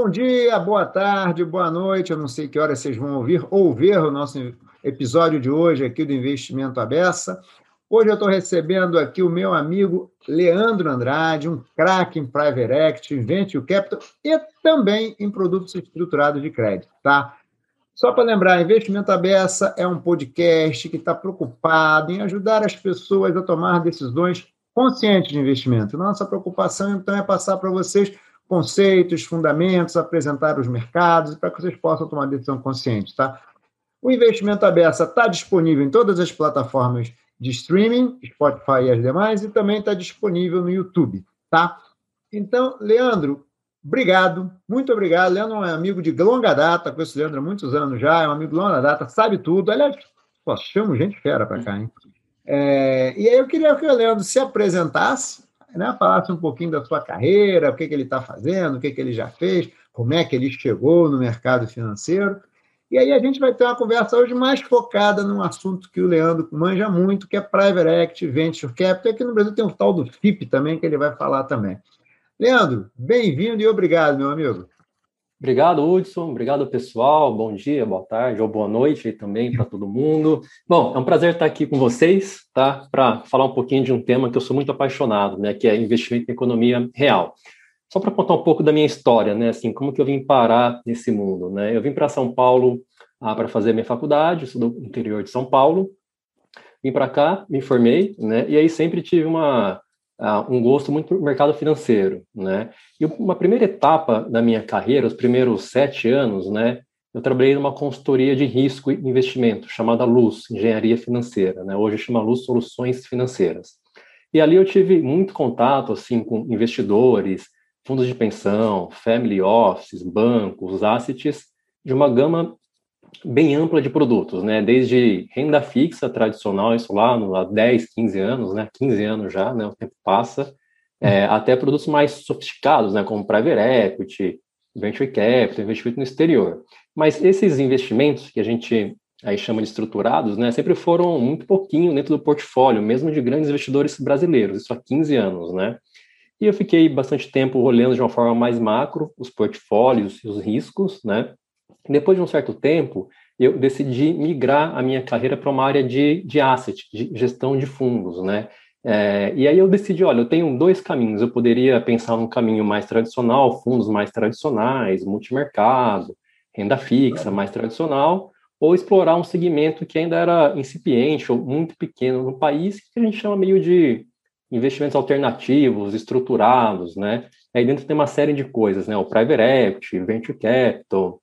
Bom dia, boa tarde, boa noite. Eu não sei que hora vocês vão ouvir ou ver o nosso episódio de hoje aqui do Investimento Abessa. Hoje eu estou recebendo aqui o meu amigo Leandro Andrade, um craque em Private Equity, Venture Capital e também em produtos estruturados de crédito, tá? Só para lembrar, Investimento Abessa é um podcast que está preocupado em ajudar as pessoas a tomar decisões conscientes de investimento. Nossa preocupação, então, é passar para vocês conceitos, fundamentos, apresentar os mercados para que vocês possam tomar decisão consciente, tá? O investimento aberto está disponível em todas as plataformas de streaming, Spotify e as demais, e também está disponível no YouTube, tá? Então, Leandro, obrigado, muito obrigado. Leandro é um amigo de longa data, conheço o Leandro há muitos anos já, é um amigo de longa data, sabe tudo. Aliás, chamo gente fera para cá, hein? É, e aí eu queria que o Leandro se apresentasse, né, falasse um pouquinho da sua carreira, o que, que ele está fazendo, o que, que ele já fez, como é que ele chegou no mercado financeiro. E aí a gente vai ter uma conversa hoje mais focada num assunto que o Leandro manja muito, que é Private Equity, Venture Capital. Aqui no Brasil tem o tal do FIP também, que ele vai falar também. Leandro, bem-vindo e obrigado, meu amigo. Obrigado, Hudson. Obrigado, pessoal. Bom dia, boa tarde ou boa noite também para todo mundo. Bom, é um prazer estar aqui com vocês, tá? Para falar um pouquinho de um tema que eu sou muito apaixonado, né? Que é investimento em economia real. Só para contar um pouco da minha história, né? Assim, como que eu vim parar nesse mundo, né? Eu vim para São Paulo ah, para fazer minha faculdade, sou do interior de São Paulo. Vim para cá, me formei, né? E aí sempre tive uma um gosto muito por mercado financeiro, né? E uma primeira etapa da minha carreira, os primeiros sete anos, né? Eu trabalhei numa consultoria de risco e investimento chamada Luz, Engenharia Financeira, né? Hoje chama Luz Soluções Financeiras. E ali eu tive muito contato, assim, com investidores, fundos de pensão, family offices, bancos, assets, de uma gama bem ampla de produtos, né? Desde renda fixa tradicional, isso lá no, há 10, 15 anos, né? 15 anos já, né? O tempo passa, é, uhum. até produtos mais sofisticados, né? Como private equity, venture capital, investimento no exterior. Mas esses investimentos que a gente aí chama de estruturados, né? Sempre foram muito pouquinho dentro do portfólio, mesmo de grandes investidores brasileiros, isso há 15 anos, né? E eu fiquei bastante tempo olhando de uma forma mais macro os portfólios e os riscos, né? Depois de um certo tempo, eu decidi migrar a minha carreira para uma área de, de asset, de gestão de fundos, né? É, e aí eu decidi, olha, eu tenho dois caminhos. Eu poderia pensar num caminho mais tradicional, fundos mais tradicionais, multimercado, renda fixa mais tradicional, ou explorar um segmento que ainda era incipiente ou muito pequeno no país, que a gente chama meio de investimentos alternativos, estruturados, né? Aí dentro tem uma série de coisas, né? O private equity, venture capital,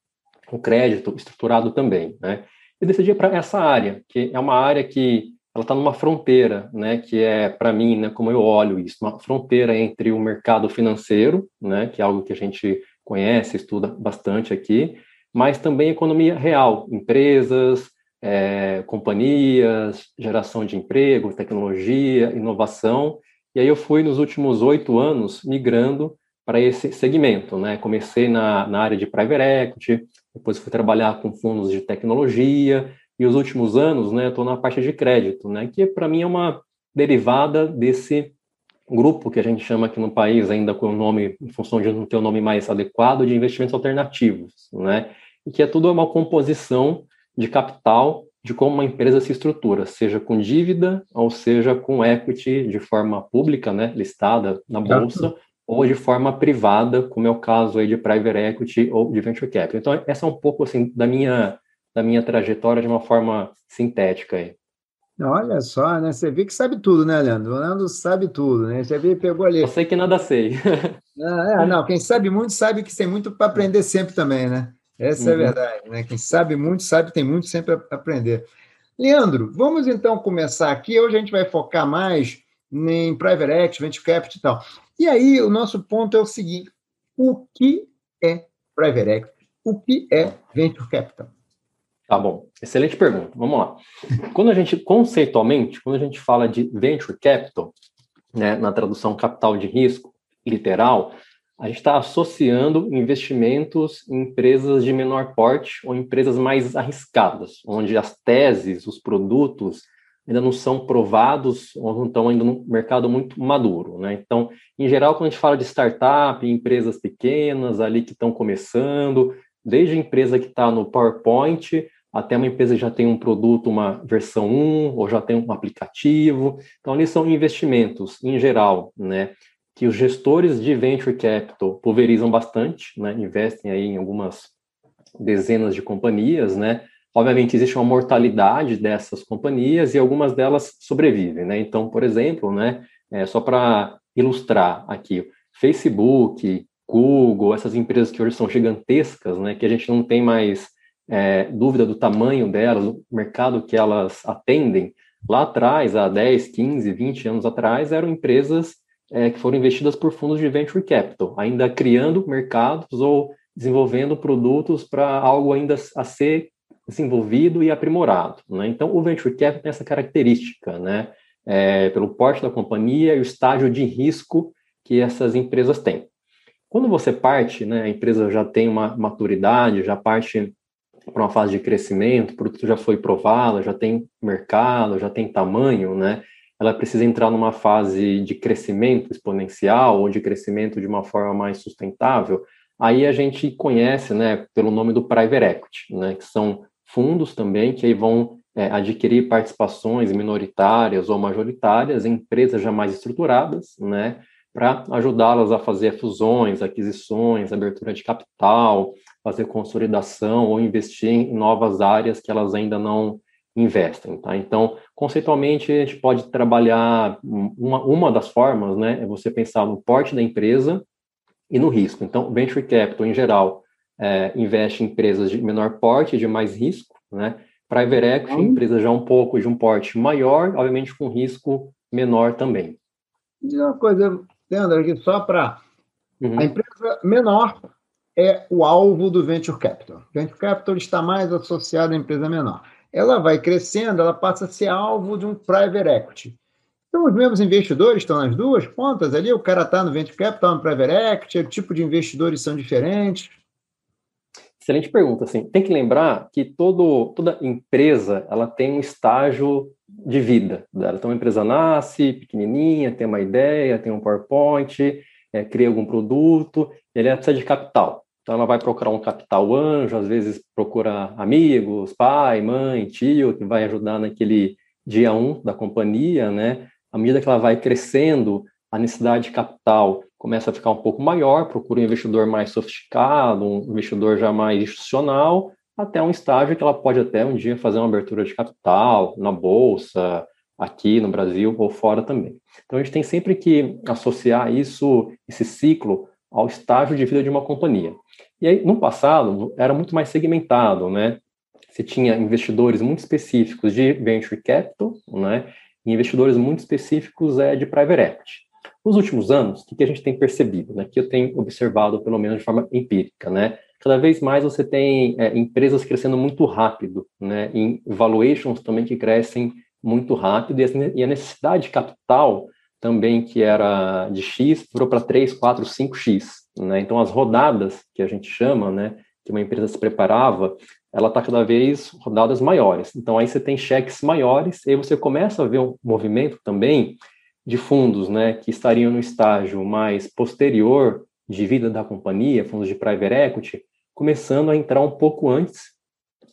o crédito estruturado também, né? Eu decidi para essa área, que é uma área que ela está numa fronteira, né? Que é para mim, né? Como eu olho isso, uma fronteira entre o mercado financeiro, né? Que é algo que a gente conhece, estuda bastante aqui, mas também economia real, empresas, é, companhias, geração de emprego, tecnologia, inovação. E aí eu fui nos últimos oito anos migrando para esse segmento, né? Comecei na, na área de private equity, depois fui trabalhar com fundos de tecnologia, e os últimos anos, né, estou na parte de crédito, né, que para mim é uma derivada desse grupo que a gente chama aqui no país, ainda com o nome, em função de não ter o um nome mais adequado, de investimentos alternativos, né, e que é tudo uma composição de capital de como uma empresa se estrutura, seja com dívida ou seja com equity de forma pública, né, listada na bolsa, ou de forma privada, como é o caso aí de private equity ou de venture capital. Então, essa é um pouco assim da minha da minha trajetória de uma forma sintética aí. Olha só, né? Você vê que sabe tudo, né, Leandro? O Leandro sabe tudo, né? Você vê pegou ali. Eu sei que nada sei. Ah, é, não, quem sabe muito sabe que tem muito para aprender sempre também, né? Essa uhum. é a uhum. verdade, né? Quem sabe muito sabe que tem muito sempre a aprender. Leandro, vamos então começar aqui. Hoje a gente vai focar mais em private equity, venture capital e tal. E aí, o nosso ponto é o seguinte: o que é private equity? O que é venture capital? Tá bom, excelente pergunta. Vamos lá. Quando a gente, conceitualmente, quando a gente fala de venture capital, né, na tradução capital de risco, literal, a gente está associando investimentos em empresas de menor porte ou empresas mais arriscadas, onde as teses, os produtos ainda não são provados ou não estão ainda no mercado muito maduro, né? Então, em geral, quando a gente fala de startup, empresas pequenas ali que estão começando, desde a empresa que está no PowerPoint até uma empresa que já tem um produto, uma versão 1, ou já tem um aplicativo. Então, ali são investimentos, em geral, né? Que os gestores de venture capital pulverizam bastante, né? Investem aí em algumas dezenas de companhias, né? Obviamente, existe uma mortalidade dessas companhias e algumas delas sobrevivem, né? Então, por exemplo, né, é, só para ilustrar aqui, Facebook, Google, essas empresas que hoje são gigantescas, né, que a gente não tem mais é, dúvida do tamanho delas, do mercado que elas atendem, lá atrás, há 10, 15, 20 anos atrás, eram empresas é, que foram investidas por fundos de venture capital, ainda criando mercados ou desenvolvendo produtos para algo ainda a ser desenvolvido e aprimorado. Né? Então, o venture capital tem essa característica, né? É, pelo porte da companhia e o estágio de risco que essas empresas têm. Quando você parte, né, a empresa já tem uma maturidade, já parte para uma fase de crescimento, o produto já foi provado, já tem mercado, já tem tamanho, né? Ela precisa entrar numa fase de crescimento exponencial ou de crescimento de uma forma mais sustentável. Aí a gente conhece, né, pelo nome do private equity, né, que são fundos também que aí vão é, adquirir participações minoritárias ou majoritárias em empresas já mais estruturadas, né, para ajudá-las a fazer fusões, aquisições, abertura de capital, fazer consolidação ou investir em novas áreas que elas ainda não investem, tá? Então, conceitualmente, a gente pode trabalhar uma, uma das formas, né, é você pensar no porte da empresa e no risco. Então, venture capital, em geral, é, investe em empresas de menor porte, de mais risco, né? Private equity, uhum. empresas já um pouco de um porte maior, obviamente com risco menor também. Diz uma coisa, Leandro, aqui só para uhum. a empresa menor é o alvo do venture capital. Venture capital está mais associado à empresa menor. Ela vai crescendo, ela passa a ser alvo de um private equity. Então, os mesmos investidores estão nas duas pontas ali, o cara está no venture capital, no private equity, o tipo de investidores são diferentes. Excelente pergunta. Assim, tem que lembrar que todo, toda empresa ela tem um estágio de vida dela. Então, a empresa nasce pequenininha, tem uma ideia, tem um PowerPoint, é, cria algum produto, ele precisa de capital. Então, ela vai procurar um capital anjo, às vezes procura amigos, pai, mãe, tio, que vai ajudar naquele dia um da companhia, né? À medida que ela vai crescendo, a necessidade de capital começa a ficar um pouco maior, procura um investidor mais sofisticado, um investidor já mais institucional, até um estágio que ela pode até um dia fazer uma abertura de capital na bolsa, aqui no Brasil ou fora também. Então a gente tem sempre que associar isso, esse ciclo, ao estágio de vida de uma companhia. E aí, no passado, era muito mais segmentado, né? Você tinha investidores muito específicos de venture capital, né? E investidores muito específicos é, de private equity. Nos últimos anos, o que a gente tem percebido, né, que eu tenho observado, pelo menos de forma empírica, né, cada vez mais você tem é, empresas crescendo muito rápido, né, em valuations também que crescem muito rápido, e a necessidade de capital também, que era de X, virou para 3, 4, 5X. Né? Então, as rodadas, que a gente chama, né, que uma empresa se preparava, ela está cada vez rodadas maiores. Então, aí você tem cheques maiores, e aí você começa a ver um movimento também de fundos né, que estariam no estágio mais posterior de vida da companhia, fundos de private equity, começando a entrar um pouco antes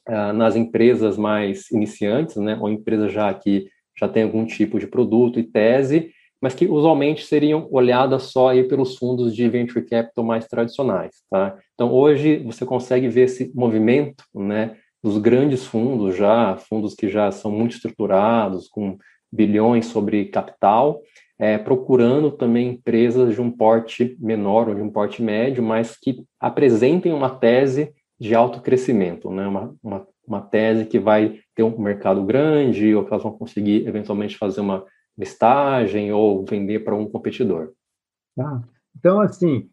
uh, nas empresas mais iniciantes, né, ou empresas já que já têm algum tipo de produto e tese, mas que usualmente seriam olhadas só aí pelos fundos de venture capital mais tradicionais. Tá? Então, hoje você consegue ver esse movimento né, dos grandes fundos já, fundos que já são muito estruturados, com bilhões sobre capital, é, procurando também empresas de um porte menor ou de um porte médio, mas que apresentem uma tese de alto crescimento, né? uma, uma, uma tese que vai ter um mercado grande ou que elas vão conseguir eventualmente fazer uma listagem ou vender para um competidor. Tá. Então, assim,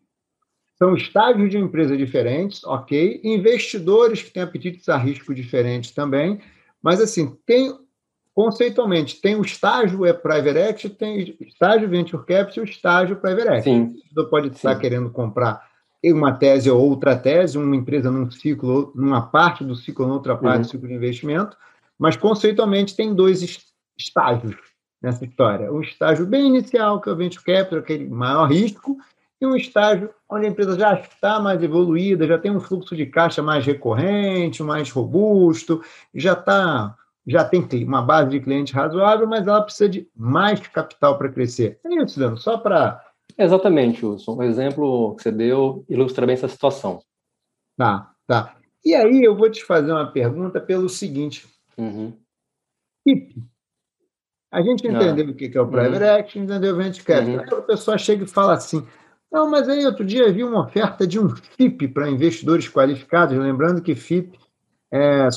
são estágios de empresa diferentes, ok, investidores que têm apetites a risco diferentes também, mas, assim, tem conceitualmente, tem o estágio é private equity, tem estágio venture capital e estágio private equity. Sim. Investidor pode estar Sim. querendo comprar uma tese ou outra tese, uma empresa num ciclo, numa parte do ciclo, ou outra parte uhum. do ciclo de investimento, mas conceitualmente tem dois estágios nessa história. Um estágio bem inicial, que é o venture capital, aquele maior risco, e um estágio onde a empresa já está mais evoluída, já tem um fluxo de caixa mais recorrente, mais robusto, já está já tem uma base de clientes razoável, mas ela precisa de mais capital para crescer. É isso, Leandro, só para... Exatamente, Wilson. O exemplo que você deu ilustra bem essa situação. Tá, tá. E aí eu vou te fazer uma pergunta pelo seguinte. Uhum. FIP. A gente ah. entendeu ah. o que é o Private uhum. Equity, entendeu o Venture Capital. Uhum. Aí a pessoa chega e fala assim, não, mas aí outro dia vi uma oferta de um FIP para investidores qualificados, lembrando que FIP é,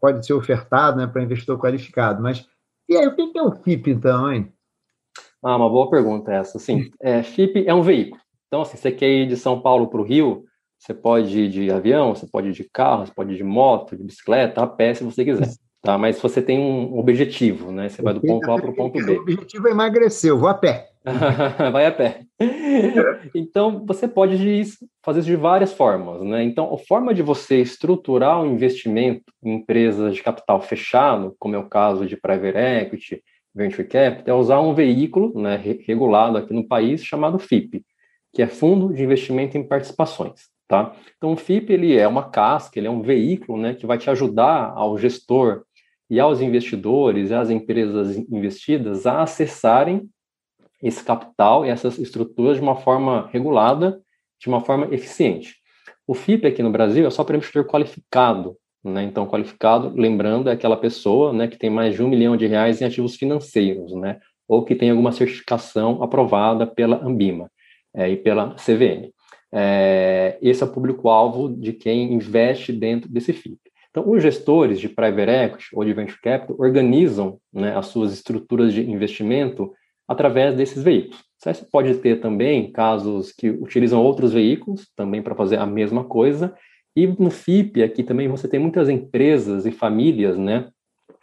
pode ser ofertado né, para investidor qualificado, mas e aí, o que é o FIP, então, hein? Ah, uma boa pergunta essa. Sim, é, FIP é um veículo. Então, assim, você quer ir de São Paulo para o Rio, você pode ir de avião, você pode ir de carro, você pode ir de moto, de bicicleta, a pé, se você quiser. Tá? Mas você tem um objetivo, né? Você vai do ponto A para o ponto B. O objetivo é emagrecer, eu vou a pé. vai a pé. Então, você pode fazer isso de várias formas, né? Então, a forma de você estruturar um investimento em empresas de capital fechado, como é o caso de private equity, venture capital, é usar um veículo né, regulado aqui no país chamado FIP, que é Fundo de Investimento em Participações. Tá? Então, o FIP ele é uma casca, ele é um veículo né, que vai te ajudar ao gestor e aos investidores e às empresas investidas a acessarem esse capital e essas estruturas de uma forma regulada, de uma forma eficiente. O FIP aqui no Brasil é só para investidor qualificado, né? Então, qualificado, lembrando, é aquela pessoa né, que tem mais de um milhão de reais em ativos financeiros, né? Ou que tem alguma certificação aprovada pela Ambima é, e pela CVM. É, esse é o público-alvo de quem investe dentro desse FIP. Então, os gestores de private equity ou de venture capital organizam né, as suas estruturas de investimento através desses veículos. Você pode ter também casos que utilizam outros veículos também para fazer a mesma coisa. E no FIP aqui também você tem muitas empresas e famílias, né,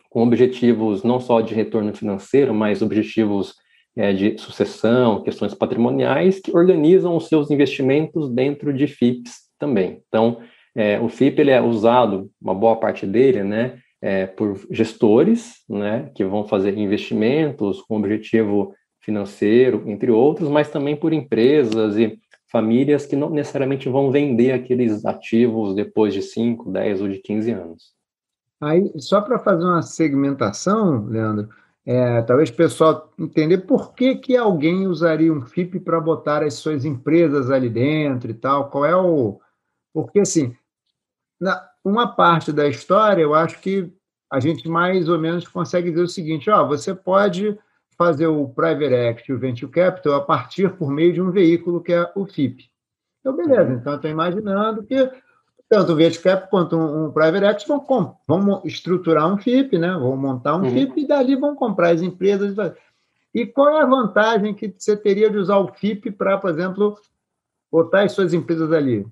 com objetivos não só de retorno financeiro, mas objetivos é, de sucessão, questões patrimoniais, que organizam os seus investimentos dentro de FIPs também. Então, é, o FIP ele é usado, uma boa parte dele, né, é, por gestores, né, que vão fazer investimentos com objetivo financeiro, entre outros, mas também por empresas e famílias que não necessariamente vão vender aqueles ativos depois de 5, 10 ou de 15 anos. Aí, só para fazer uma segmentação, Leandro, é, talvez o pessoal entender por que, que alguém usaria um FIP para botar as suas empresas ali dentro e tal, qual é o... Porque, assim, na, uma parte da história, eu acho que a gente mais ou menos consegue dizer o seguinte: ó, você pode fazer o private equity, o venture capital, a partir por meio de um veículo que é o FIP. Então, beleza. Uhum. Então, estou imaginando que tanto o venture capital quanto um, um private equity vão, vão estruturar um FIP, né? vão montar um uhum. FIP e dali vão comprar as empresas. E qual é a vantagem que você teria de usar o FIP para, por exemplo, botar as suas empresas ali?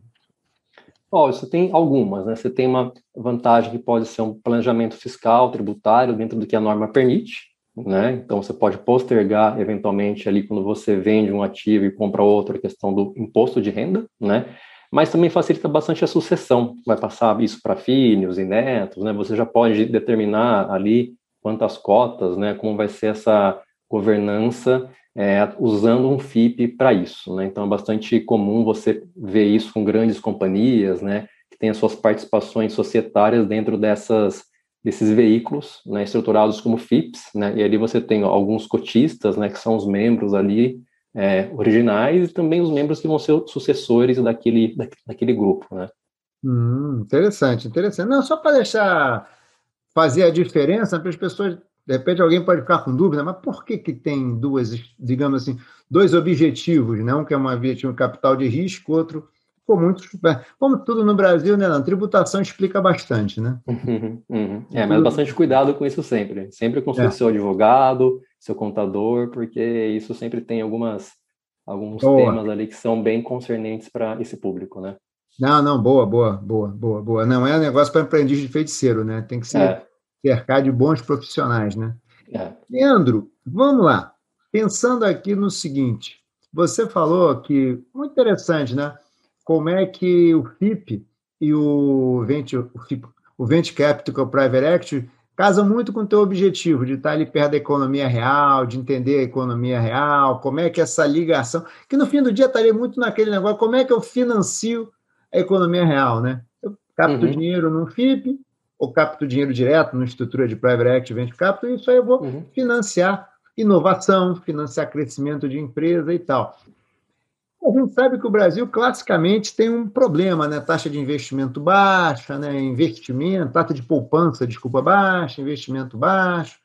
Oh, você tem algumas, né? Você tem uma vantagem que pode ser um planejamento fiscal, tributário, dentro do que a norma permite, né? Então você pode postergar eventualmente ali quando você vende um ativo e compra outro a questão do imposto de renda, né? Mas também facilita bastante a sucessão. Vai passar isso para filhos e netos, né? Você já pode determinar ali quantas cotas, né? Como vai ser essa governança é, usando um FIP para isso. Né? Então, é bastante comum você ver isso com grandes companhias, né, que têm as suas participações societárias dentro dessas, desses veículos né, estruturados como FIPs, né, e ali você tem alguns cotistas, né, que são os membros ali é, originais, e também os membros que vão ser sucessores daquele, daquele grupo. Né? Hum, interessante, interessante. Não, só para deixar fazer a diferença para as pessoas de repente alguém pode ficar com dúvida, mas por que, que tem duas, digamos assim, dois objetivos, né? Um que é um objetivo capital de risco, outro por muito, como tudo no Brasil, né? A tributação explica bastante, né? Uhum, uhum. É, mas bastante cuidado com isso sempre. Sempre consulte é. seu advogado, seu contador, porque isso sempre tem algumas alguns boa. temas ali que são bem concernentes para esse público, né? Não, não, boa, boa, boa, boa, boa. Não é um negócio para aprendiz de feiticeiro, né? Tem que ser é cercar de bons profissionais, né? É. Leandro, vamos lá. Pensando aqui no seguinte, você falou que muito interessante, né? Como é que o FIP e o Venture, o, FIP, o Venture Capital, Private Equity, casa muito com o teu objetivo de estar ali perto da economia real, de entender a economia real, como é que essa ligação, que no fim do dia estaria muito naquele negócio, como é que eu financio a economia real, né? Eu capto uhum. dinheiro no FIP, ou capto dinheiro direto numa estrutura de private equity, venture capital, e isso aí eu vou uhum. financiar inovação, financiar crescimento de empresa e tal. A gente sabe que o Brasil classicamente tem um problema, né? Taxa de investimento baixa, né? Investimento, taxa de poupança, desculpa, baixa, investimento baixo.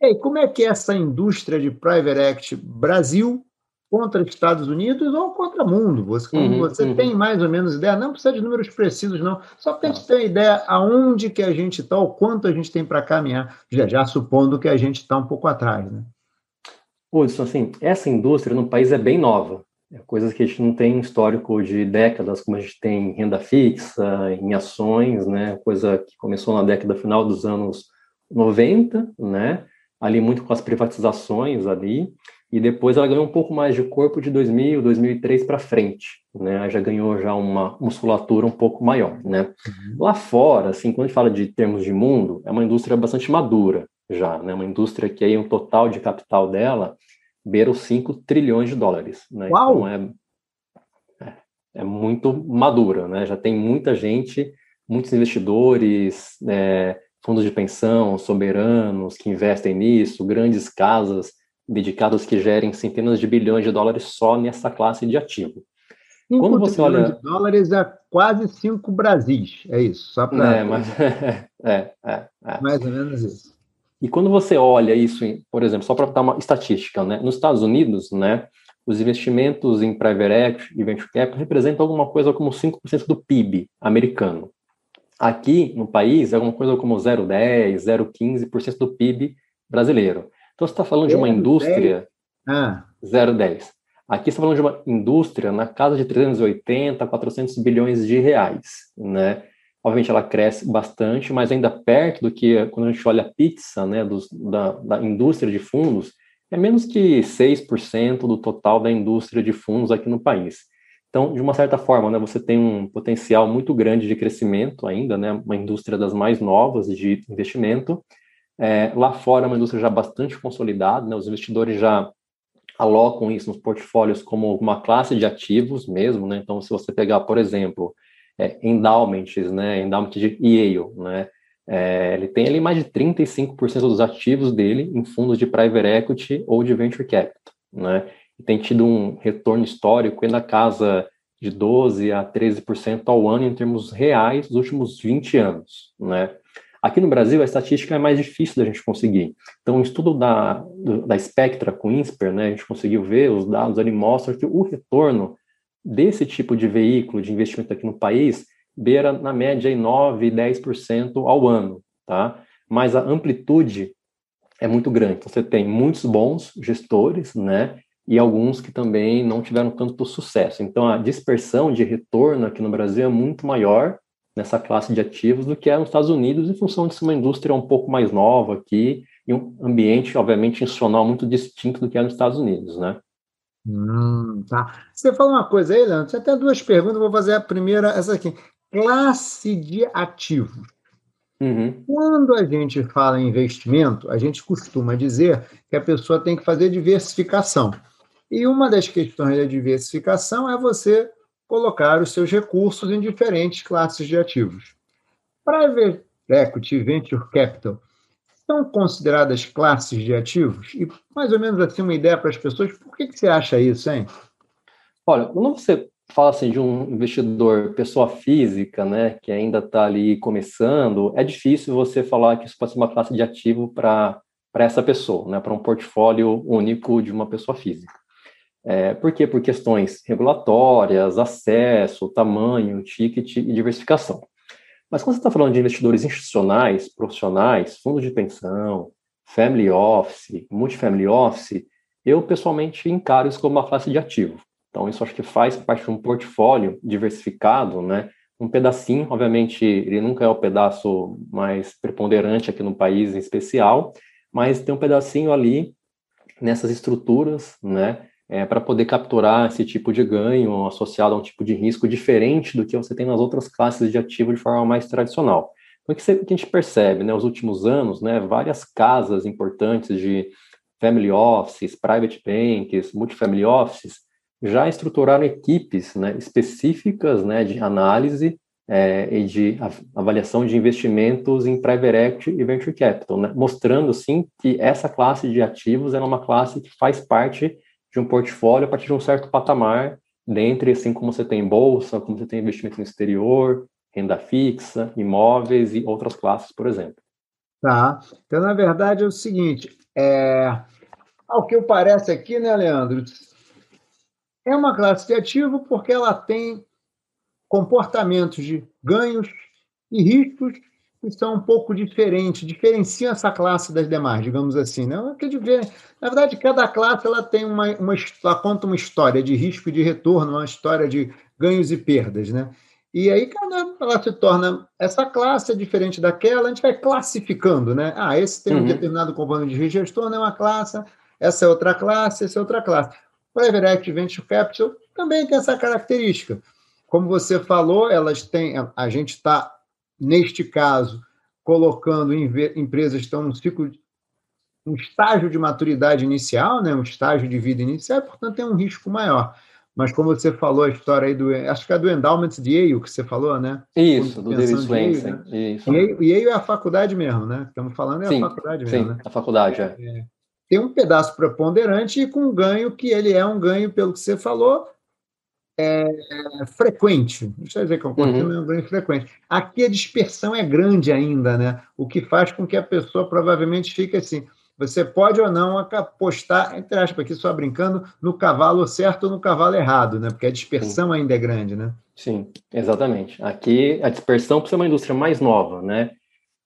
E aí, como é que é essa indústria de private equity Brasil contra Estados Unidos ou contra o mundo? Você, uhum, você uhum. tem mais ou menos ideia? Não precisa de números precisos, não. Só para a gente ter uma ideia aonde que a gente está, o quanto a gente tem para caminhar, já, já supondo que a gente está um pouco atrás, né? Hudson, assim, essa indústria no país é bem nova. É coisas que a gente não tem histórico de décadas, como a gente tem em renda fixa, em ações, né? Coisa que começou na década final dos anos 90, né? Ali muito com as privatizações ali, e depois ela ganhou um pouco mais de corpo de 2000, 2003 para frente, né? Já ganhou já uma musculatura um pouco maior, né? Uhum. Lá fora, assim, quando a gente fala de termos de mundo, é uma indústria bastante madura já, né? Uma indústria que aí um total de capital dela beira os 5 trilhões de dólares. Né? Uau! Então é, é, é, muito madura, né? já tem muita gente, muitos investidores, é, fundos de pensão, soberanos que investem nisso, grandes casas dedicadas que gerem centenas de bilhões de dólares só nessa classe de ativo. Quando você olha de dólares é quase 5 Brasis, é isso, só para é, mas... é, é, é, mais ou menos isso. E quando você olha isso, por exemplo, só para dar uma estatística, né, nos Estados Unidos, né, os investimentos em private equity e venture capital representam alguma coisa como 5% do PIB americano. Aqui no país é alguma coisa como 0,10, 0,15% do PIB brasileiro. Então você está falando de uma indústria ah. 0,10. Aqui você está falando de uma indústria na casa de 380, 400 bilhões de reais, né? Obviamente ela cresce bastante, mas ainda perto do que quando a gente olha a pizza né, dos, da, da indústria de fundos, é menos que 6% do total da indústria de fundos aqui no país. Então, de uma certa forma, né, você tem um potencial muito grande de crescimento ainda, né, uma indústria das mais novas de investimento. É, lá fora, é uma indústria já bastante consolidada, né, os investidores já alocam isso nos portfólios como uma classe de ativos mesmo. Né, então, se você pegar, por exemplo, é, endowments, né, endowment de Yale, né, é, ele tem ali mais de 35% dos ativos dele em fundos de private equity ou de venture capital, né, e tem tido um retorno histórico na casa de 12 a 13% ao ano em termos reais nos últimos 20 anos, né. Aqui no Brasil, a estatística é mais difícil da gente conseguir. Então, o estudo da, da Spectra com INSPER, né, a gente conseguiu ver, os dados ali mostram que o retorno desse tipo de veículo de investimento aqui no país beira, na média, 9% e 10% ao ano, tá? Mas a amplitude é muito grande. Então, você tem muitos bons gestores, né? E alguns que também não tiveram tanto sucesso. Então, a dispersão de retorno aqui no Brasil é muito maior nessa classe de ativos do que é nos Estados Unidos, em função de ser uma indústria um pouco mais nova aqui e um ambiente, obviamente, institucional muito distinto do que é nos Estados Unidos, né? Hum, tá. Você falou uma coisa aí, Leandro. Você tem duas perguntas. Vou fazer a primeira, essa aqui. Classe de ativos. Uhum. Quando a gente fala em investimento, a gente costuma dizer que a pessoa tem que fazer diversificação. E uma das questões da diversificação é você colocar os seus recursos em diferentes classes de ativos. Private Equity Venture Capital são consideradas classes de ativos? E mais ou menos assim uma ideia para as pessoas, por que, que você acha isso, hein? Olha, quando você fala assim de um investidor pessoa física, né, que ainda está ali começando, é difícil você falar que isso pode ser uma classe de ativo para para essa pessoa, né, para um portfólio único de uma pessoa física. É, por quê? Por questões regulatórias, acesso, tamanho, ticket e diversificação. Mas quando você está falando de investidores institucionais, profissionais, fundos de pensão, family office, multifamily office, eu pessoalmente encaro isso como uma classe de ativo. Então, isso acho que faz parte de um portfólio diversificado, né? Um pedacinho, obviamente, ele nunca é o pedaço mais preponderante aqui no país em especial, mas tem um pedacinho ali nessas estruturas, né? É, para poder capturar esse tipo de ganho associado a um tipo de risco diferente do que você tem nas outras classes de ativo de forma mais tradicional. Então, o que, a gente percebe, né, nos últimos anos, né, várias casas importantes de family offices, private banks, multifamily offices, já estruturaram equipes né, específicas né, de análise é, e de avaliação de investimentos em private equity e venture capital, né, mostrando, sim, que essa classe de ativos é uma classe que faz parte de um portfólio a partir de um certo patamar, dentre, assim como você tem bolsa, como você tem investimento no exterior, renda fixa, imóveis e outras classes, por exemplo. Tá. Então, na verdade, é o seguinte, é... ao que parece aqui, né, Leandro? É uma classe de ativo porque ela tem comportamentos de ganhos e riscos que são um pouco diferentes, diferenciam essa classe das demais, digamos assim. Né? Na verdade, cada classe ela tem uma, uma ela conta uma história de risco e de retorno, uma história de ganhos e perdas. Né? E aí, cada ela se torna. Essa classe é diferente daquela, a gente vai classificando, né? Ah, esse tem um uhum. determinado componente de retorno, é uma classe, essa é outra classe, essa é outra classe. Private Equity Venture Capital também tem essa característica. Como você falou, elas têm. A gente está, neste caso, colocando empresas que estão num ciclo, um estágio de maturidade inicial, né? um estágio de vida inicial, portanto, tem um risco maior. Mas como você falou, a história aí do. Acho que é do Endowment de Yale que você falou, né? Isso, do David Swensen. Né? Isso. Yale, Yale é a faculdade mesmo, né? Estamos falando é sim, a faculdade mesmo. Sim, né? a faculdade, é. é. Tem um pedaço preponderante e com um ganho que ele é um ganho, pelo que você falou, é, frequente. Deixa eu dizer que é um uhum. é um ganho frequente. Aqui a dispersão é grande ainda, né? O que faz com que a pessoa provavelmente fique assim você pode ou não apostar, entre aspas, aqui só brincando, no cavalo certo ou no cavalo errado, né? Porque a dispersão Sim. ainda é grande, né? Sim, exatamente. Aqui a dispersão, por ser uma indústria mais nova, né?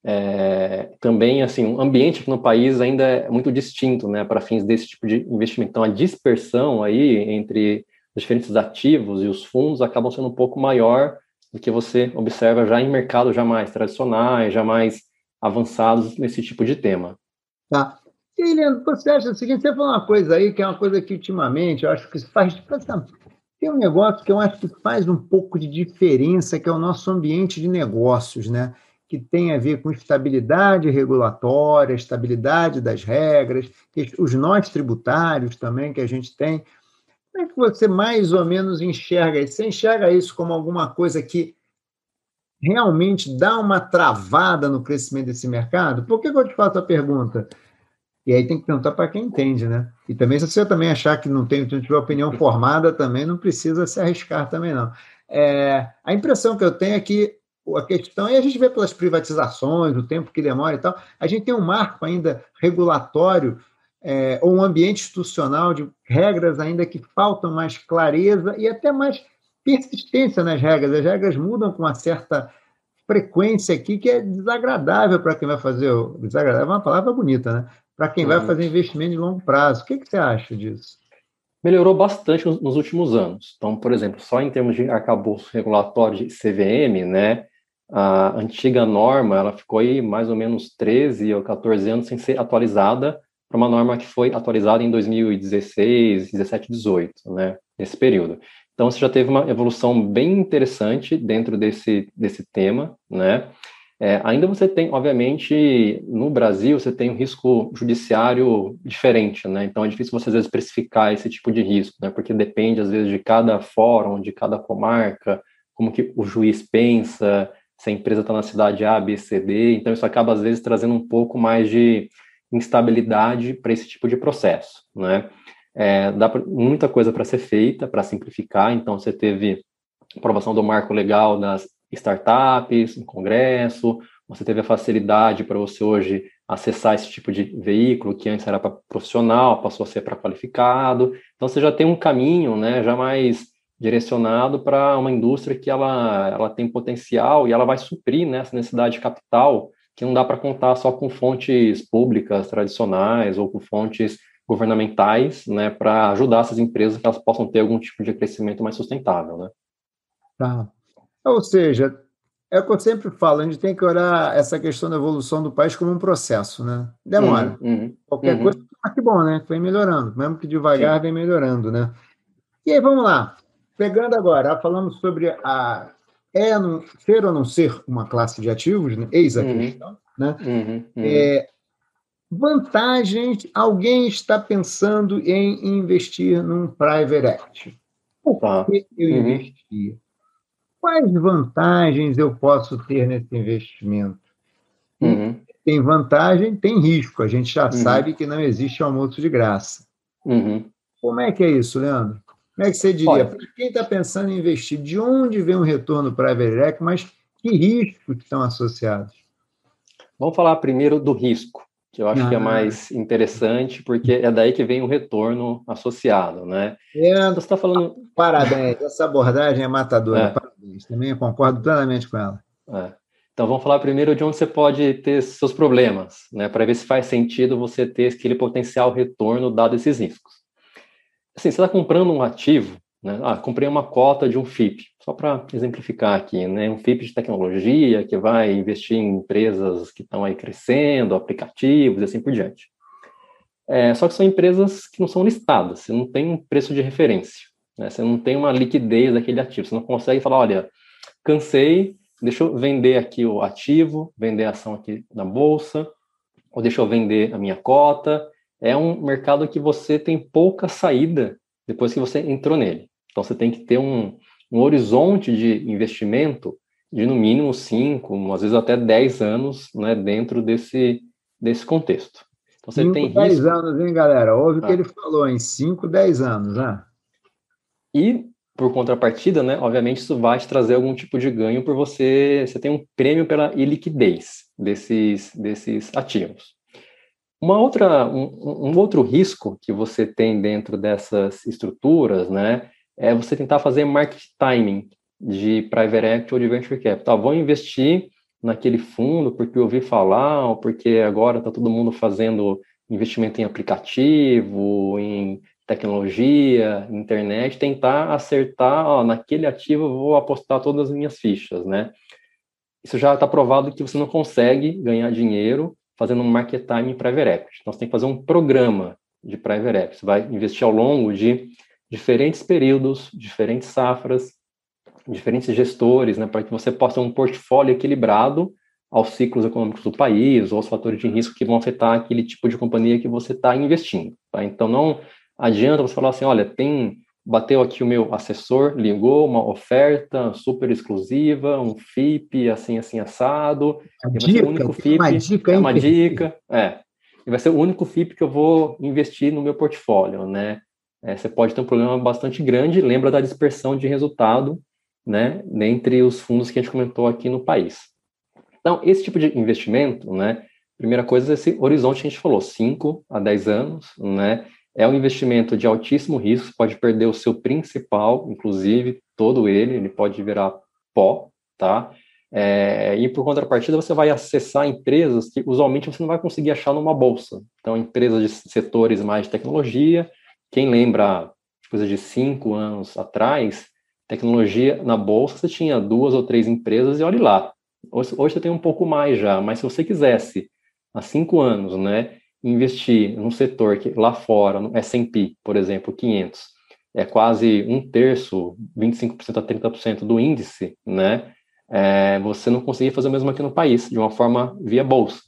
É, também, assim, o ambiente aqui no país ainda é muito distinto, né? Para fins desse tipo de investimento. Então, a dispersão aí entre diferentes ativos e os fundos acabam sendo um pouco maior do que você observa já em mercados já mais tradicionais, já mais avançados nesse tipo de tema. Tá. E, Leandro, você acha o seguinte, você falou uma coisa aí, que é uma coisa que ultimamente eu acho que faz. Tem um negócio que eu acho que faz um pouco de diferença, que é o nosso ambiente de negócios, né? Que tem a ver com estabilidade regulatória, estabilidade das regras, os nós tributários também que a gente tem. Como é que você mais ou menos enxerga isso? Você enxerga isso como alguma coisa que realmente dá uma travada no crescimento desse mercado? Por que, que eu te faço a pergunta? E aí tem que perguntar para quem entende, né? E também, se você também achar que não tem, não tiver opinião formada, também não precisa se arriscar também, não. É, a impressão que eu tenho é que a questão, e a gente vê pelas privatizações, o tempo que demora e tal, a gente tem um marco ainda regulatório é, ou um ambiente institucional de regras ainda que faltam mais clareza e até mais persistência nas regras. As regras mudam com uma certa frequência aqui que é desagradável para quem vai fazer. Desagradável é uma palavra bonita, né? Para quem uhum. vai fazer investimento de longo prazo. O que, que você acha disso? Melhorou bastante nos, nos, últimos anos. Então, por exemplo, só em termos de arcabouço regulatório de CVM, né? A antiga norma ela ficou aí mais ou menos 13 ou 14 anos sem ser atualizada para uma norma que foi atualizada em 2016, 17, 18, né? Nesse período. Então, você já teve uma evolução bem interessante dentro desse, desse tema, né? É, ainda você tem, obviamente, no Brasil, você tem um risco judiciário diferente, né? Então, é difícil você, às vezes, especificar esse tipo de risco, né? Porque depende, às vezes, de cada fórum, de cada comarca, como que o juiz pensa, se a empresa está na cidade A, B, C, D. Então, isso acaba, às vezes, trazendo um pouco mais de instabilidade para esse tipo de processo, né? É, dá pra, muita coisa para ser feita, para simplificar. Então, você teve aprovação do marco legal das startups no Congresso, você teve a facilidade para você hoje acessar esse tipo de veículo que antes era para profissional, passou a ser para qualificado. Então, você já tem um caminho né, já mais direcionado para uma indústria que ela, ela tem potencial e ela vai suprir né, essa necessidade de capital que não dá para contar só com fontes públicas tradicionais ou com fontes governamentais, né, para ajudar essas empresas que elas possam ter algum tipo de crescimento mais sustentável, né? Tá. Ou seja, é o que eu sempre falo, a gente tem que olhar essa questão da evolução do país como um processo, né? Demora. Uhum, uhum, Qualquer uhum. coisa, mas que bom, né? Vem melhorando, mesmo que devagar, Sim. vem melhorando, né? E aí, vamos lá. Pegando agora, falamos sobre a é ser ou não ser uma classe de ativos, né? eis a uhum. questão, né? Uhum, uhum. É, vantagens, alguém está pensando em investir num private equity. Por que eu uhum. investir? Quais vantagens eu posso ter nesse investimento? Uhum. Tem vantagem, tem risco. A gente já uhum. sabe que não existe almoço de graça. Uhum. Como é que é isso, Leandro? Como é que você diria? Para quem está pensando em investir, de onde vem o retorno para a mas que riscos estão associados? Vamos falar primeiro do risco, que eu acho ah. que é ah. mais interessante, porque é daí que vem o retorno associado, né? É, você está falando... Parabéns, essa abordagem é matadora, é. parabéns, também concordo plenamente com ela. É. Então vamos falar primeiro de onde você pode ter seus problemas, né? Para ver se faz sentido você ter aquele potencial retorno dado esses riscos assim, você está comprando um ativo, né? Ah, comprei uma cota de um FIP, só para exemplificar aqui, né? Um FIP de tecnologia que vai investir em empresas que estão aí crescendo, aplicativos e assim por diante. É, só que são empresas que não são listadas, você não tem um preço de referência, né? Você não tem uma liquidez daquele ativo, você não consegue falar, olha, cansei, deixa eu vender aqui o ativo, vender a ação aqui na bolsa, ou deixa eu vender a minha cota, é um mercado que você tem pouca saída depois que você entrou nele. Então você tem que ter um, um horizonte de investimento de no mínimo 5, às vezes até 10 anos né, dentro desse, desse contexto. Então você 5, tem 10 risco... anos, hein, galera? Ouve o ah. que ele falou, em 5, 10 anos, né? E, por contrapartida, né, obviamente isso vai te trazer algum tipo de ganho por você, você tem um prêmio pela iliquidez desses, desses ativos. Uma outra, um, um, outro risco que você tem dentro dessas estruturas, né, é você tentar fazer market timing de private equity ou de venture capital. Vou investir naquele fundo porque ouvi falar, ou porque agora está todo mundo fazendo investimento em aplicativo, em tecnologia, internet, tentar acertar, ó, naquele ativo vou apostar todas as minhas fichas, né? Isso já está provado que você não consegue ganhar dinheiro fazendo um market time em private equity. Então, você tem que fazer um programa de private equity. Você vai investir ao longo de diferentes períodos, diferentes safras, diferentes gestores, né, para que você possa ter um portfólio equilibrado aos ciclos econômicos do país ou aos fatores de risco que vão afetar aquele tipo de companhia que você está investindo. Tá? Então, não adianta você falar assim, olha, tem bateu aqui o meu assessor, ligou uma oferta super exclusiva, um FIP assim, assim, assado. A vai dica, ser o único FIP. Uma dica, é uma dica, é. E vai ser o único FIP que eu vou investir no meu portfólio, né? É, você pode ter um problema bastante grande, lembra da dispersão de resultado, né, dentre os fundos que a gente comentou aqui no país. Então, esse tipo de investimento, né, primeira coisa é esse horizonte que a gente falou, 5 a 10 anos, né, é um investimento de altíssimo risco, pode perder o seu principal, inclusive todo ele, ele pode virar pó, tá? É, e por contrapartida, você vai acessar empresas que usualmente você não vai conseguir achar numa bolsa. Então, empresas de setores mais de tecnologia, quem lembra coisa de cinco anos atrás, tecnologia na bolsa você tinha duas ou três empresas e olhe lá. Hoje, hoje você tem um pouco mais já, mas se você quisesse há cinco anos, né, investir num setor que lá fora, no S&P, por exemplo, 500, é quase um terço, 25% a 30% do índice, né? É, você não conseguia fazer o mesmo aqui no país, de uma forma via bolsa.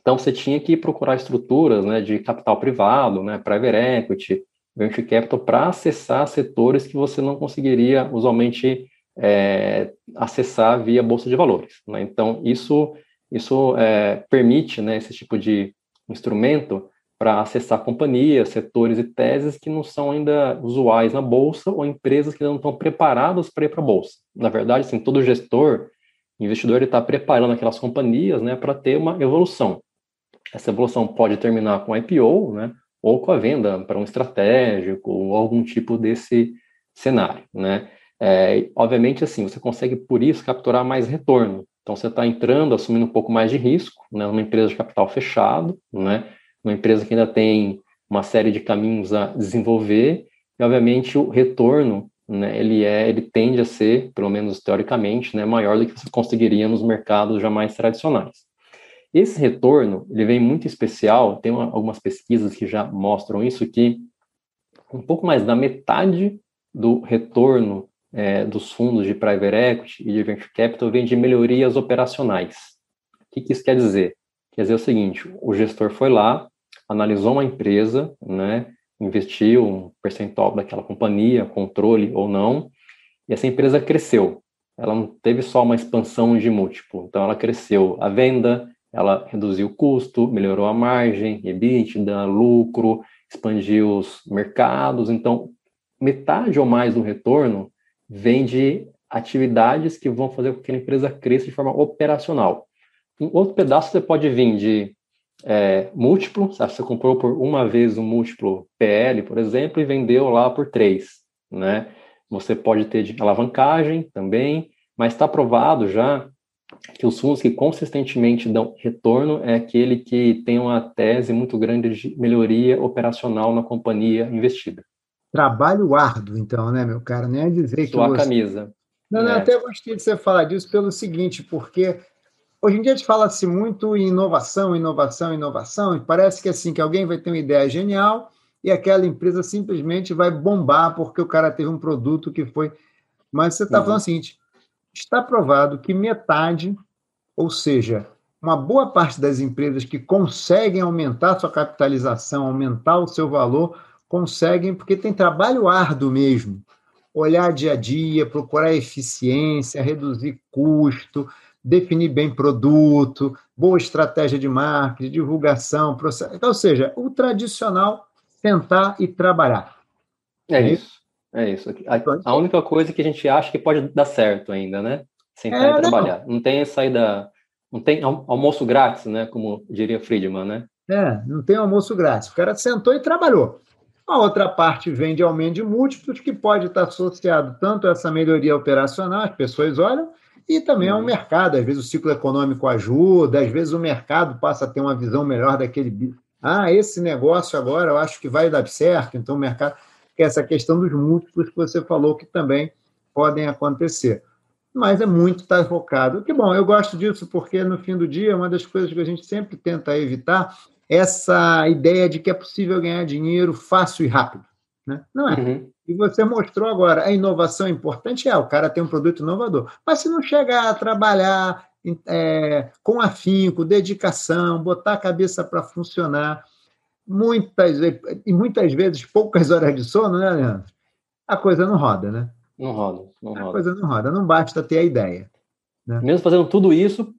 Então, você tinha que procurar estruturas né, de capital privado, né, private equity, venture capital, para acessar setores que você não conseguiria usualmente é, acessar via bolsa de valores. Né? Então, isso, isso é, permite né, esse tipo de instrumento para acessar companhias, setores e teses que não são ainda usuais na bolsa ou empresas que não estão preparadas para ir para a bolsa. Na verdade, assim, todo gestor, investidor, está preparando aquelas companhias né, para ter uma evolução. Essa evolução pode terminar com IPO, né, ou com a venda para um estratégico ou algum tipo desse cenário, né? É, obviamente, assim, você consegue por isso capturar mais retorno, então, você está entrando, assumindo um pouco mais de risco, né, numa empresa de capital fechado, né, uma empresa que ainda tem uma série de caminhos a desenvolver, e, obviamente, o retorno, né, ele, é, ele tende a ser, pelo menos teoricamente, né, maior do que você conseguiria nos mercados já mais tradicionais. Esse retorno, ele vem muito especial, tem uma, algumas pesquisas que já mostram isso, que um pouco mais da metade do retorno é, dos fundos de private equity e de venture capital vem de melhorias operacionais. O que, que isso quer dizer? Quer dizer o seguinte: o gestor foi lá, analisou uma empresa, né, investiu um percentual daquela companhia, controle ou não, e essa empresa cresceu. Ela não teve só uma expansão de múltiplo, então ela cresceu a venda, ela reduziu o custo, melhorou a margem, EBITDA, lucro, expandiu os mercados. Então, metade ou mais do retorno vem de atividades que vão fazer com que a empresa cresça de forma operacional. Um outro pedaço você pode vir de é, múltiplo, você comprou por uma vez um múltiplo PL, por exemplo, e vendeu lá por três, né? Você pode ter de alavancagem também, mas está provado já que os fundos que consistentemente dão retorno é aquele que tem uma tese muito grande de melhoria operacional na companhia investida. Trabalho árduo, então, né, meu cara? Nem é dizer Sua que você... camisa. Não, não, é. até gostei de você falar disso pelo seguinte, porque hoje em dia a gente fala-se muito em inovação, inovação, inovação, e parece que assim, que alguém vai ter uma ideia genial e aquela empresa simplesmente vai bombar porque o cara teve um produto que foi. Mas você está uhum. falando o seguinte: está provado que metade, ou seja, uma boa parte das empresas que conseguem aumentar sua capitalização, aumentar o seu valor, conseguem porque tem trabalho árduo mesmo. Olhar dia a dia, procurar eficiência, reduzir custo, definir bem produto, boa estratégia de marketing, divulgação, processo. Ou seja, o tradicional sentar e trabalhar. É, é isso. É isso. A, a, única coisa que a gente acha que pode dar certo ainda, né? Sentar é, e trabalhar. Não. não tem saída, não tem almoço grátis, né? Como diria Friedman, né? É, não tem almoço grátis. O cara sentou e trabalhou. A outra parte vem de aumento de múltiplos, que pode estar associado tanto a essa melhoria operacional, as pessoas olham, e também ao uhum. mercado. Às vezes o ciclo econômico ajuda, às vezes o mercado passa a ter uma visão melhor daquele. Ah, esse negócio agora eu acho que vai dar certo, então o mercado é essa questão dos múltiplos que você falou que também podem acontecer. Mas é muito estar focado. Que bom, eu gosto disso porque no fim do dia, uma das coisas que a gente sempre tenta evitar essa ideia de que é possível ganhar dinheiro fácil e rápido. Né? Não é. Uhum. E você mostrou agora, a inovação é importante, é, o cara tem um produto inovador. Mas se não chegar a trabalhar é, com afinco, dedicação, botar a cabeça para funcionar, muitas e muitas vezes poucas horas de sono, né, Leandro? A coisa não roda, né? Não roda, não a roda. A coisa não roda, não basta ter a ideia. Né? Mesmo fazendo tudo isso,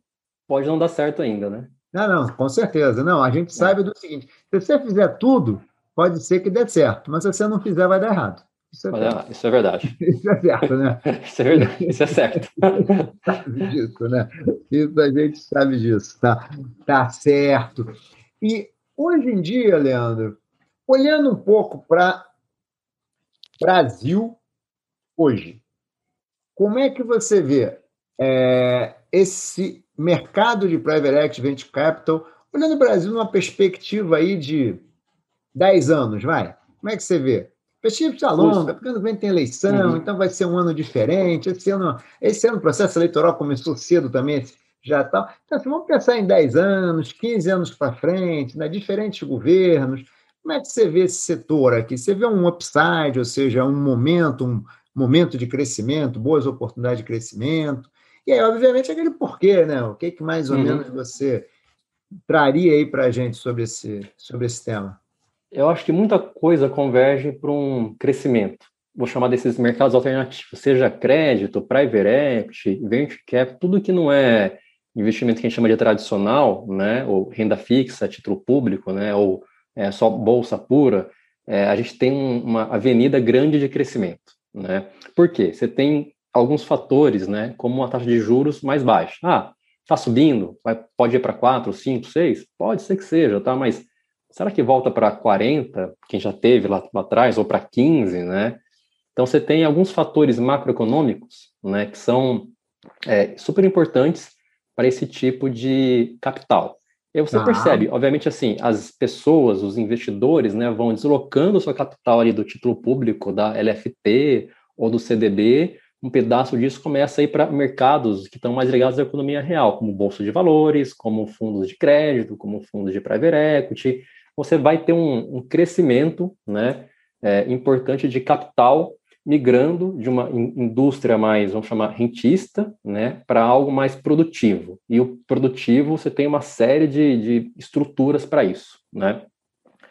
pode não dar certo ainda, né? Não, não, com certeza. Não, a gente é. sabe do seguinte: se você fizer tudo, pode ser que dê certo, mas se você não fizer, vai dar errado. Isso é, isso é verdade. Isso é certo, né? isso é verdade, isso é certo. sabe disso, né? Isso a gente sabe disso, tá? Tá certo. E Hoje em dia, Leandro, olhando um pouco para Brasil hoje, como é que você vê é, esse mercado de private equity, venture capital, olhando o Brasil numa perspectiva aí de 10 anos, vai? Como é que você vê? Perspectiva longa, porque ano que vem tem eleição, uhum. então vai ser um ano diferente. Esse ano, esse ano o processo eleitoral começou cedo também, já está. Então, assim, vamos pensar em 10 anos, 15 anos para frente, né, diferentes governos. Como é que você vê esse setor aqui? Você vê um upside, ou seja, um momento, um momento de crescimento, boas oportunidades de crescimento. E aí, obviamente, aquele porquê, né? O que, que mais ou uhum. menos você traria aí para a gente sobre esse, sobre esse tema? Eu acho que muita coisa converge para um crescimento. Vou chamar desses mercados alternativos, seja crédito, private equity, venture cap, tudo que não é investimento que a gente chama de tradicional, né, ou renda fixa, título público, né, ou é, só bolsa pura, é, a gente tem uma avenida grande de crescimento, né? Por quê? Você tem alguns fatores, né, como uma taxa de juros mais baixa. Ah, está subindo, vai, pode ir para 4, 5, 6? Pode ser que seja, tá? Mas será que volta para 40, quem já teve lá, lá atrás, ou para 15, né? Então você tem alguns fatores macroeconômicos, né, que são é, super importantes para esse tipo de capital. E você ah. percebe, obviamente, assim, as pessoas, os investidores, né, vão deslocando o seu capital ali do título público, da LFT ou do CDB, um pedaço disso começa a ir para mercados que estão mais ligados à economia real, como bolsa de valores, como fundos de crédito, como fundos de private equity. Você vai ter um, um crescimento, né, é, importante de capital migrando de uma indústria mais, vamos chamar, rentista, né, para algo mais produtivo. E o produtivo, você tem uma série de, de estruturas para isso, né?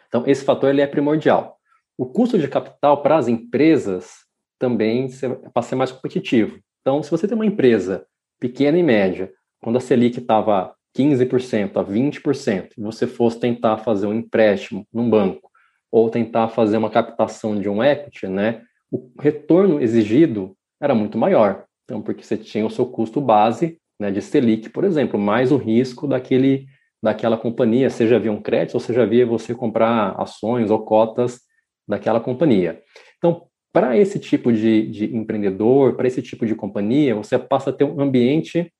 Então, esse fator ele é primordial. O custo de capital para as empresas também para ser mais competitivo. Então, se você tem uma empresa pequena e média, quando a Selic estava 15% a 20%, e você fosse tentar fazer um empréstimo num banco ou tentar fazer uma captação de um equity, né, o retorno exigido era muito maior. Então, porque você tinha o seu custo base né, de Selic, por exemplo, mais o risco daquele, daquela companhia, seja via um crédito ou seja via você comprar ações ou cotas daquela companhia. Então, para esse tipo de, de empreendedor, para esse tipo de companhia, você passa a ter um ambiente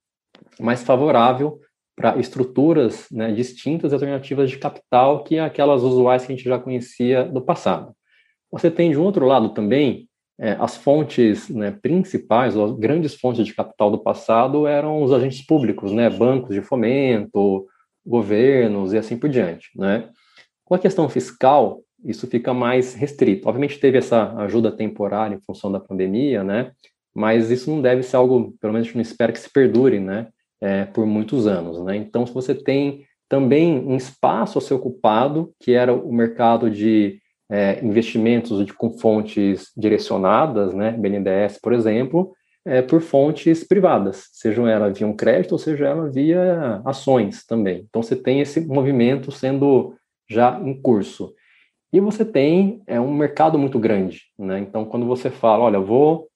mais favorável para estruturas né, distintas, alternativas de capital que aquelas usuais que a gente já conhecia do passado. Você tem, de um outro lado também, é, as fontes né, principais, as grandes fontes de capital do passado eram os agentes públicos, né, bancos de fomento, governos e assim por diante. Né? Com a questão fiscal, isso fica mais restrito. Obviamente teve essa ajuda temporária em função da pandemia, né? Mas isso não deve ser algo, pelo menos a gente não espera que se perdure, né? É, por muitos anos, né? Então, se você tem também um espaço a ser ocupado, que era o mercado de é, investimentos de, com fontes direcionadas, né? BNDES, por exemplo, é, por fontes privadas, sejam elas via um crédito ou seja ela via ações também. Então, você tem esse movimento sendo já em curso. E você tem é, um mercado muito grande, né? Então, quando você fala, olha, vou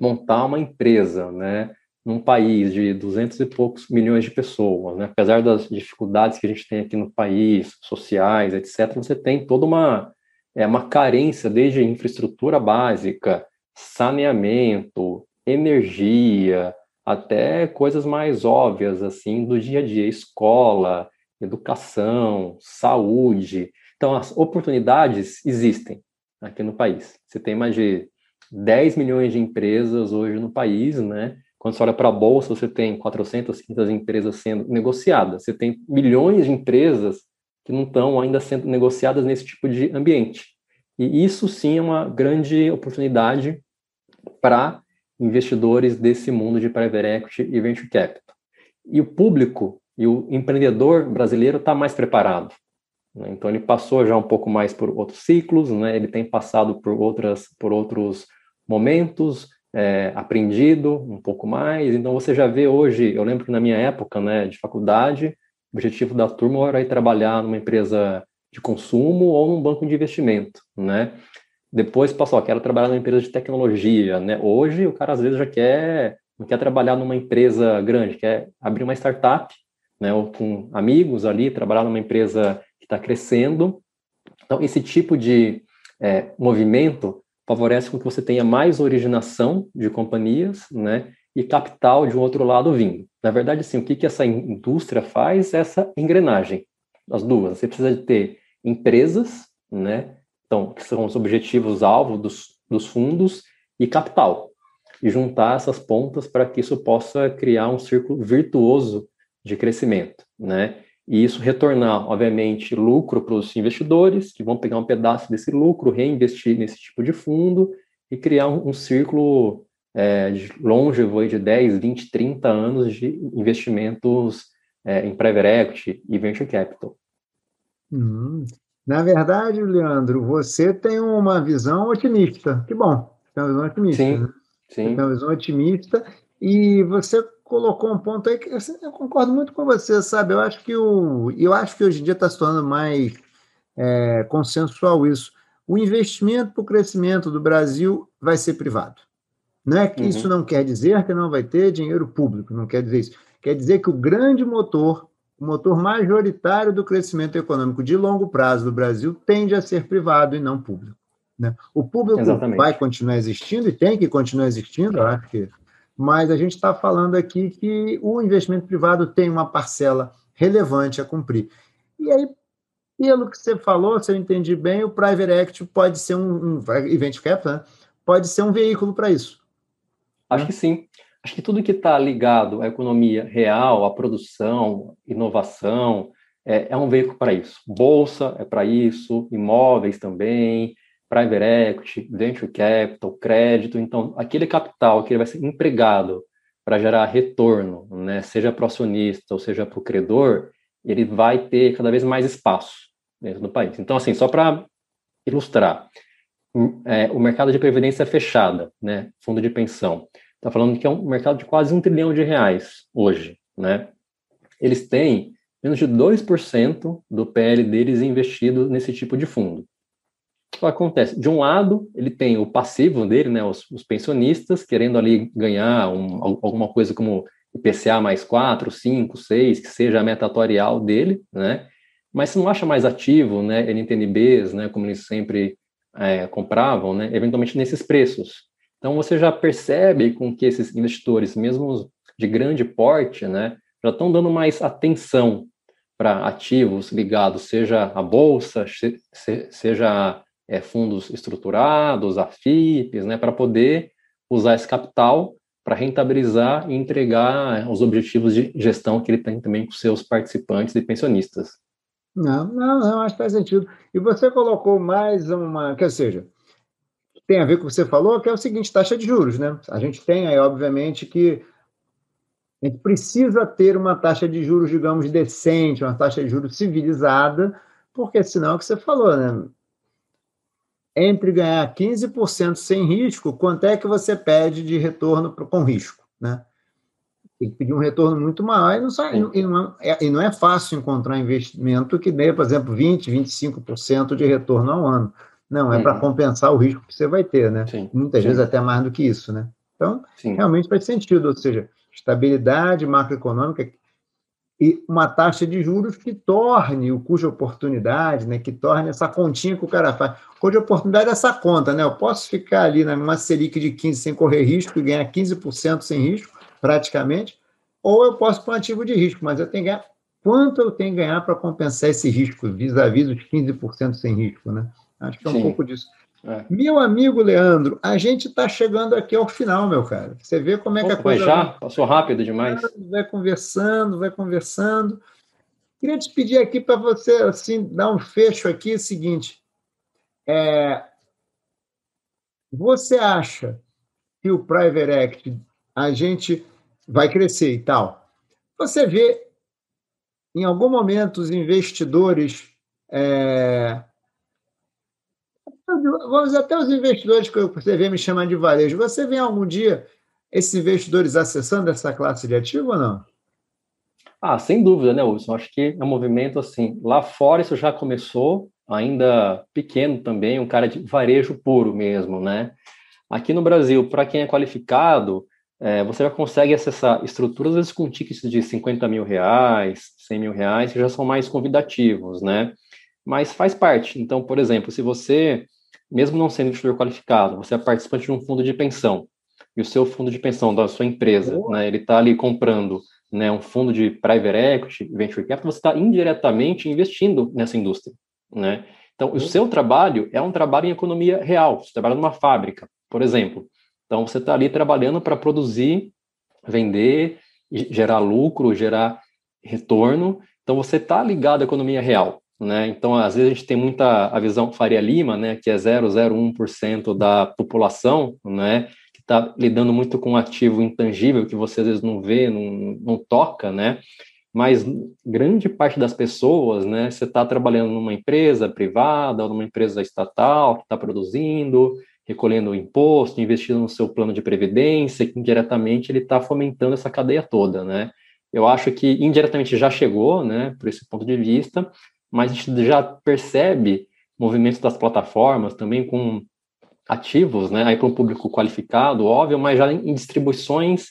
montar uma empresa, né, num país de 200 e poucos milhões de pessoas, né? Apesar das dificuldades que a gente tem aqui no país, sociais, etc., você tem toda uma é uma carência desde infraestrutura básica, saneamento, energia, até coisas mais óbvias assim do dia a dia, escola, educação, saúde. Então, as oportunidades existem aqui no país. Você tem mais de 10 milhões de empresas hoje no país, né? Quando você olha para a bolsa, você tem 400, 500 empresas sendo negociadas. Você tem milhões de empresas que não estão ainda sendo negociadas nesse tipo de ambiente. E isso sim é uma grande oportunidade para investidores desse mundo de private equity e venture capital. E o público e o empreendedor brasileiro está mais preparado. Né? Então ele passou já um pouco mais por outros ciclos, né? ele tem passado por outras por outros momentos, é, aprendido um pouco mais. Então você já vê hoje, eu lembro que na minha época, né, de faculdade, o objetivo da turma era ir trabalhar numa empresa de consumo ou num banco de investimento, né? Depois passou, ó, quero trabalhar numa empresa de tecnologia, né? Hoje o cara às vezes já quer não quer trabalhar numa empresa grande, quer abrir uma startup, né? Ou com amigos ali, trabalhar numa empresa está crescendo. Então, esse tipo de é, movimento favorece com que você tenha mais originação de companhias, né, e capital de um outro lado vindo. Na verdade, sim, o que, que essa indústria faz? Essa engrenagem, as duas. Você precisa de ter empresas, né, então, que são os objetivos-alvo dos, dos fundos, e capital. E juntar essas pontas para que isso possa criar um círculo virtuoso de crescimento, né? E isso retornar, obviamente, lucro para os investidores, que vão pegar um pedaço desse lucro, reinvestir nesse tipo de fundo e criar um, um círculo é, de longevo de 10, 20, 30 anos de investimentos é, em private equity e venture capital. Hum. Na verdade, Leandro, você tem uma visão otimista. Que bom, tem uma visão otimista. Sim, né? sim. Tem uma visão otimista e você colocou um ponto aí que eu concordo muito com você, sabe? Eu acho que o, eu acho que hoje em dia está se tornando mais é, consensual isso. O investimento para o crescimento do Brasil vai ser privado. Não é que uhum. isso não quer dizer que não vai ter dinheiro público, não quer dizer isso. Quer dizer que o grande motor, o motor majoritário do crescimento econômico de longo prazo do Brasil tende a ser privado e não público. Né? O público Exatamente. vai continuar existindo e tem que continuar existindo, eu acho que mas a gente está falando aqui que o investimento privado tem uma parcela relevante a cumprir. E aí, pelo que você falou, se eu entendi bem, o Private Equity pode ser um, um Event Capital, né? pode ser um veículo para isso. Acho que sim. Acho que tudo que está ligado à economia real, à produção, inovação, é, é um veículo para isso. Bolsa é para isso, imóveis também. Private equity, venture capital, crédito. Então, aquele capital que ele vai ser empregado para gerar retorno, né, seja para o acionista ou seja para o credor, ele vai ter cada vez mais espaço dentro do país. Então, assim, só para ilustrar, é, o mercado de previdência fechada, né, fundo de pensão, está falando que é um mercado de quase um trilhão de reais hoje, né? Eles têm menos de 2% do PL deles investido nesse tipo de fundo. Que acontece? De um lado, ele tem o passivo dele, né, os, os pensionistas, querendo ali ganhar um, alguma coisa como IPCA mais 4, 5, 6, que seja a meta atuarial dele, né? Mas se não acha mais ativo, né, NTNBs, né, como eles sempre é, compravam, né, eventualmente nesses preços. Então você já percebe com que esses investidores, mesmo de grande porte, né, já estão dando mais atenção para ativos ligados, seja a bolsa, se, seja é, fundos estruturados, AFIPs, né, para poder usar esse capital para rentabilizar e entregar os objetivos de gestão que ele tem também com seus participantes e pensionistas. Não, não, não, acho que faz sentido. E você colocou mais uma, quer seja, tem a ver com o que você falou, que é o seguinte, taxa de juros, né? A gente tem aí, obviamente, que a gente precisa ter uma taxa de juros, digamos, decente, uma taxa de juros civilizada, porque senão é o que você falou, né? Entre ganhar 15% sem risco, quanto é que você pede de retorno com risco, né? Tem que pedir um retorno muito maior e não, sai, e não, é, e não é fácil encontrar investimento que dê, por exemplo, 20%, 25% de retorno ao ano. Não, é uhum. para compensar o risco que você vai ter, né? Sim. Muitas Sim. vezes até mais do que isso, né? Então, Sim. realmente faz sentido, ou seja, estabilidade macroeconômica e uma taxa de juros que torne o custo de oportunidade, né, que torne essa continha que o cara faz. O custo de oportunidade é essa conta, né? Eu posso ficar ali numa Selic de 15 sem correr risco e ganhar 15% sem risco, praticamente, ou eu posso para um ativo de risco, mas eu tenho que ganhar quanto eu tenho que ganhar para compensar esse risco, vis-à-vis -vis os 15% sem risco, né? Acho que é um Sim. pouco disso. É. Meu amigo Leandro, a gente está chegando aqui ao final, meu cara. Você vê como é Opa, que a coisa. Já? Passou rápido demais. Vai conversando, vai conversando. Queria te pedir aqui para você assim, dar um fecho aqui, é o seguinte. É, você acha que o Private Act a gente vai crescer e tal? Você vê, em algum momento, os investidores é, vamos até os investidores que você vê me chamar de varejo. Você vê algum dia esses investidores acessando essa classe de ativo ou não? Ah, sem dúvida, né, Wilson? Acho que é um movimento assim. Lá fora isso já começou, ainda pequeno também, um cara de varejo puro mesmo, né? Aqui no Brasil, para quem é qualificado, é, você já consegue acessar estruturas, às vezes com tickets de 50 mil reais, 100 mil reais, que já são mais convidativos, né? Mas faz parte. Então, por exemplo, se você mesmo não sendo investidor qualificado, você é participante de um fundo de pensão, e o seu fundo de pensão da sua empresa, né, ele está ali comprando né, um fundo de private equity, venture capital, você está indiretamente investindo nessa indústria. Né? Então, o seu trabalho é um trabalho em economia real, você trabalha numa fábrica, por exemplo. Então, você está ali trabalhando para produzir, vender, gerar lucro, gerar retorno. Então, você está ligado à economia real. Né? Então, às vezes a gente tem muita a visão Faria Lima, né, que é 0,01% da população, né, que está lidando muito com um ativo intangível que você às vezes não vê, não, não toca, né? Mas grande parte das pessoas, né, você está trabalhando numa empresa privada ou numa empresa estatal que está produzindo, recolhendo imposto, investindo no seu plano de previdência, que indiretamente ele está fomentando essa cadeia toda, né? Eu acho que indiretamente já chegou, né, por esse ponto de vista, mas a gente já percebe movimentos das plataformas também com ativos, né, aí para um público qualificado, óbvio, mas já em distribuições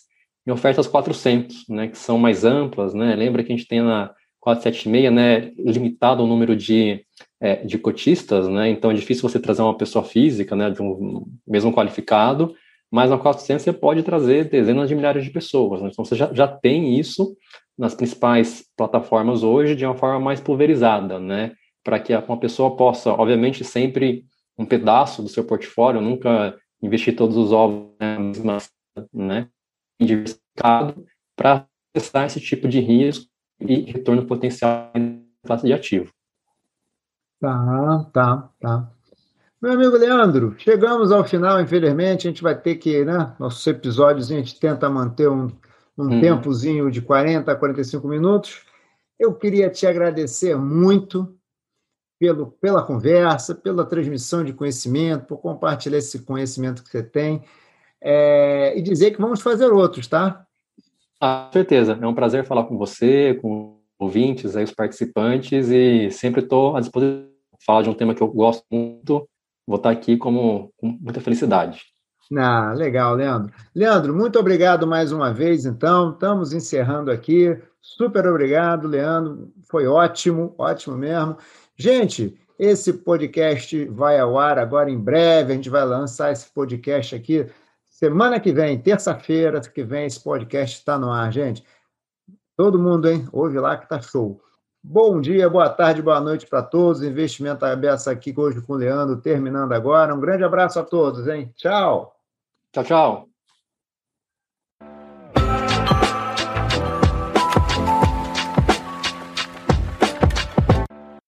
em ofertas 400, né, que são mais amplas, né, lembra que a gente tem na 476, né, limitado o número de, é, de cotistas, né, então é difícil você trazer uma pessoa física, né, de um mesmo qualificado, mas na 400 você pode trazer dezenas de milhares de pessoas, né, então você já, já tem isso, nas principais plataformas hoje de uma forma mais pulverizada, né? Para que uma pessoa possa, obviamente, sempre um pedaço do seu portfólio, nunca investir todos os ovos na mesma, né? Diversificado para testar esse tipo de risco e retorno potencial classe de ativo. Tá, tá, tá. Meu amigo Leandro, chegamos ao final, infelizmente, a gente vai ter que, né? Nossos episódios a gente tenta manter um, um uhum. tempozinho de 40 a 45 minutos. Eu queria te agradecer muito pelo, pela conversa, pela transmissão de conhecimento, por compartilhar esse conhecimento que você tem. É, e dizer que vamos fazer outros, tá? Ah, com certeza. É um prazer falar com você, com ouvintes, aí, os participantes, e sempre estou à disposição falar de um tema que eu gosto muito vou estar aqui como, com muita felicidade. Ah, legal, Leandro. Leandro, muito obrigado mais uma vez, então. Estamos encerrando aqui. Super obrigado, Leandro. Foi ótimo, ótimo mesmo. Gente, esse podcast vai ao ar agora em breve. A gente vai lançar esse podcast aqui semana que vem, terça-feira que vem. Esse podcast está no ar, gente. Todo mundo, hein? Ouve lá que tá show. Bom dia, boa tarde, boa noite para todos. Investimento aberto aqui hoje com o Leandro, terminando agora. Um grande abraço a todos, hein? Tchau. Tchau, tchau.